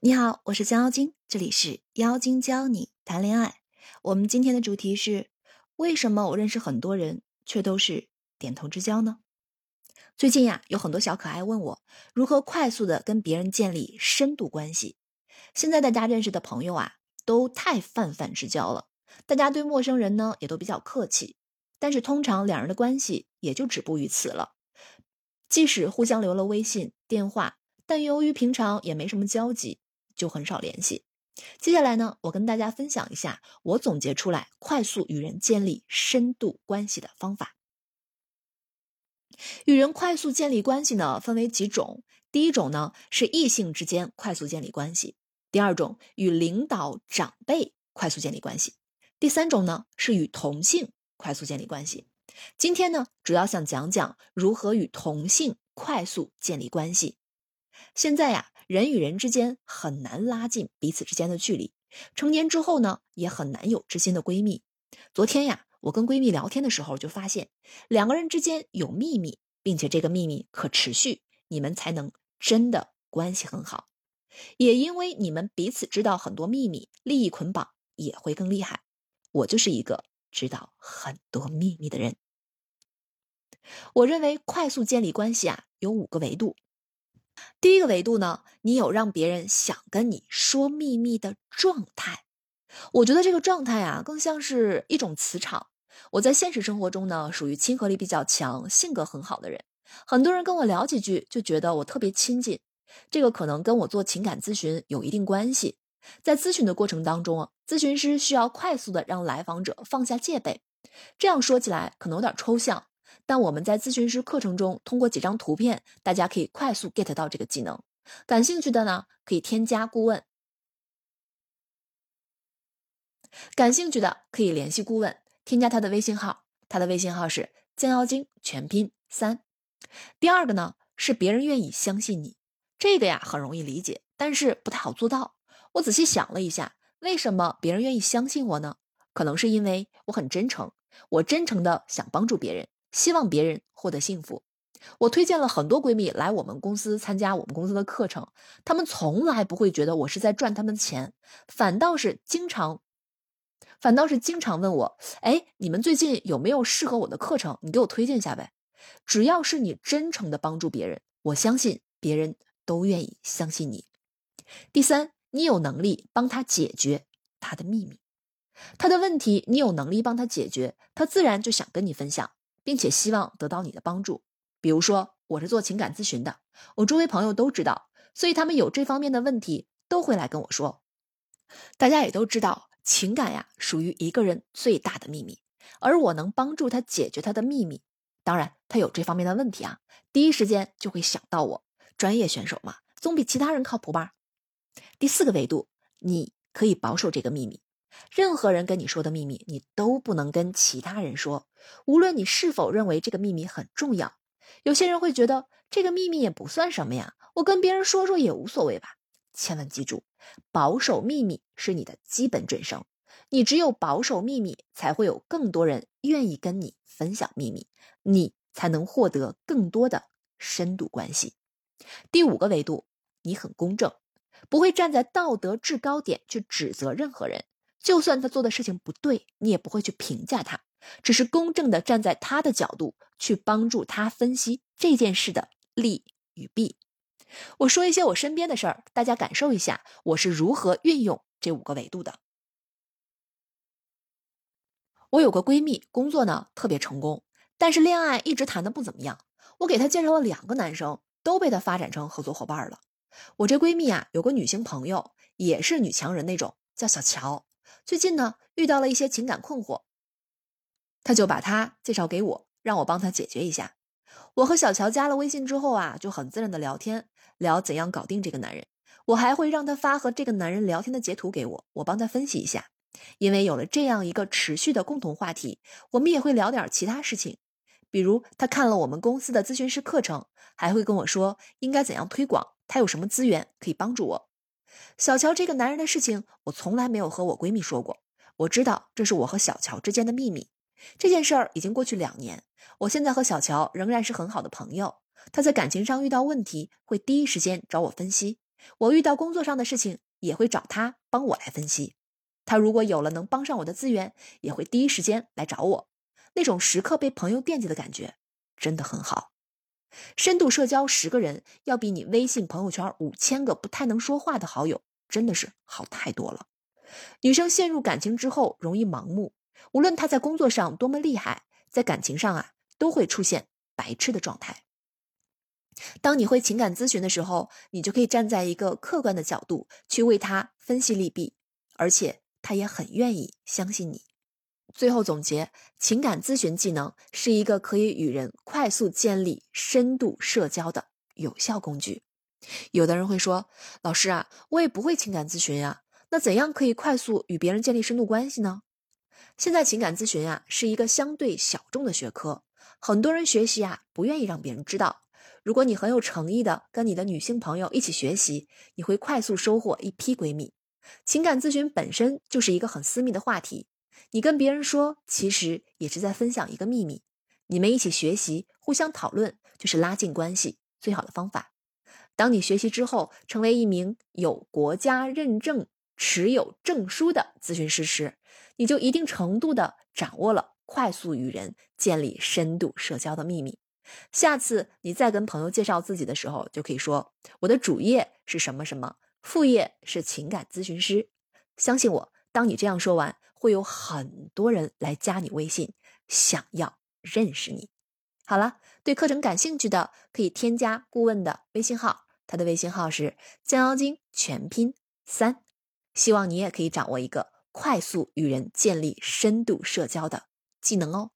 你好，我是江妖精，这里是妖精教你谈恋爱。我们今天的主题是：为什么我认识很多人，却都是点头之交呢？最近呀，有很多小可爱问我如何快速的跟别人建立深度关系。现在大家认识的朋友啊，都太泛泛之交了，大家对陌生人呢也都比较客气，但是通常两人的关系也就止步于此了。即使互相留了微信、电话，但由于平常也没什么交集。就很少联系。接下来呢，我跟大家分享一下我总结出来快速与人建立深度关系的方法。与人快速建立关系呢，分为几种。第一种呢是异性之间快速建立关系；第二种与领导长辈快速建立关系；第三种呢是与同性快速建立关系。今天呢，主要想讲讲如何与同性快速建立关系。现在呀。人与人之间很难拉近彼此之间的距离，成年之后呢，也很难有知心的闺蜜。昨天呀，我跟闺蜜聊天的时候，就发现两个人之间有秘密，并且这个秘密可持续，你们才能真的关系很好。也因为你们彼此知道很多秘密，利益捆绑也会更厉害。我就是一个知道很多秘密的人。我认为快速建立关系啊，有五个维度。第一个维度呢，你有让别人想跟你说秘密的状态。我觉得这个状态啊，更像是一种磁场。我在现实生活中呢，属于亲和力比较强、性格很好的人。很多人跟我聊几句，就觉得我特别亲近。这个可能跟我做情感咨询有一定关系。在咨询的过程当中啊，咨询师需要快速的让来访者放下戒备。这样说起来可能有点抽象。但我们在咨询师课程中，通过几张图片，大家可以快速 get 到这个技能。感兴趣的呢，可以添加顾问。感兴趣的可以联系顾问，添加他的微信号，他的微信号是江妖精全拼三。第二个呢，是别人愿意相信你，这个呀很容易理解，但是不太好做到。我仔细想了一下，为什么别人愿意相信我呢？可能是因为我很真诚，我真诚的想帮助别人。希望别人获得幸福，我推荐了很多闺蜜来我们公司参加我们公司的课程，她们从来不会觉得我是在赚她们的钱，反倒是经常，反倒是经常问我：“哎，你们最近有没有适合我的课程？你给我推荐一下呗。”只要是你真诚的帮助别人，我相信别人都愿意相信你。第三，你有能力帮他解决他的秘密，他的问题你有能力帮他解决，他自然就想跟你分享。并且希望得到你的帮助，比如说我是做情感咨询的，我周围朋友都知道，所以他们有这方面的问题都会来跟我说。大家也都知道，情感呀属于一个人最大的秘密，而我能帮助他解决他的秘密。当然，他有这方面的问题啊，第一时间就会想到我，专业选手嘛，总比其他人靠谱吧。第四个维度，你可以保守这个秘密。任何人跟你说的秘密，你都不能跟其他人说。无论你是否认为这个秘密很重要，有些人会觉得这个秘密也不算什么呀，我跟别人说说也无所谓吧。千万记住，保守秘密是你的基本准绳。你只有保守秘密，才会有更多人愿意跟你分享秘密，你才能获得更多的深度关系。第五个维度，你很公正，不会站在道德制高点去指责任何人。就算他做的事情不对，你也不会去评价他，只是公正的站在他的角度去帮助他分析这件事的利与弊。我说一些我身边的事儿，大家感受一下我是如何运用这五个维度的。我有个闺蜜，工作呢特别成功，但是恋爱一直谈的不怎么样。我给她介绍了两个男生，都被她发展成合作伙伴了。我这闺蜜啊，有个女性朋友，也是女强人那种，叫小乔。最近呢，遇到了一些情感困惑，他就把他介绍给我，让我帮他解决一下。我和小乔加了微信之后啊，就很自然的聊天，聊怎样搞定这个男人。我还会让他发和这个男人聊天的截图给我，我帮他分析一下。因为有了这样一个持续的共同话题，我们也会聊点其他事情，比如他看了我们公司的咨询师课程，还会跟我说应该怎样推广，他有什么资源可以帮助我。小乔这个男人的事情，我从来没有和我闺蜜说过。我知道这是我和小乔之间的秘密。这件事儿已经过去两年，我现在和小乔仍然是很好的朋友。他在感情上遇到问题，会第一时间找我分析。我遇到工作上的事情也会找他帮我来分析。他如果有了能帮上我的资源，也会第一时间来找我。那种时刻被朋友惦记的感觉真的很好。深度社交十个人，要比你微信朋友圈五千个不太能说话的好友真的是好太多了。女生陷入感情之后容易盲目，无论她在工作上多么厉害，在感情上啊都会出现白痴的状态。当你会情感咨询的时候，你就可以站在一个客观的角度去为他分析利弊，而且他也很愿意相信你。最后总结，情感咨询技能是一个可以与人快速建立深度社交的有效工具。有的人会说：“老师啊，我也不会情感咨询呀。”那怎样可以快速与别人建立深度关系呢？现在情感咨询呀是一个相对小众的学科，很多人学习啊不愿意让别人知道。如果你很有诚意的跟你的女性朋友一起学习，你会快速收获一批闺蜜。情感咨询本身就是一个很私密的话题，你跟别人说，其实也是在分享一个秘密。你们一起学习，互相讨论，就是拉近关系最好的方法。当你学习之后，成为一名有国家认证。持有证书的咨询师时，你就一定程度的掌握了快速与人建立深度社交的秘密。下次你再跟朋友介绍自己的时候，就可以说我的主业是什么什么，副业是情感咨询师。相信我，当你这样说完，会有很多人来加你微信，想要认识你。好了，对课程感兴趣的可以添加顾问的微信号，他的微信号是降妖精全拼三。希望你也可以掌握一个快速与人建立深度社交的技能哦。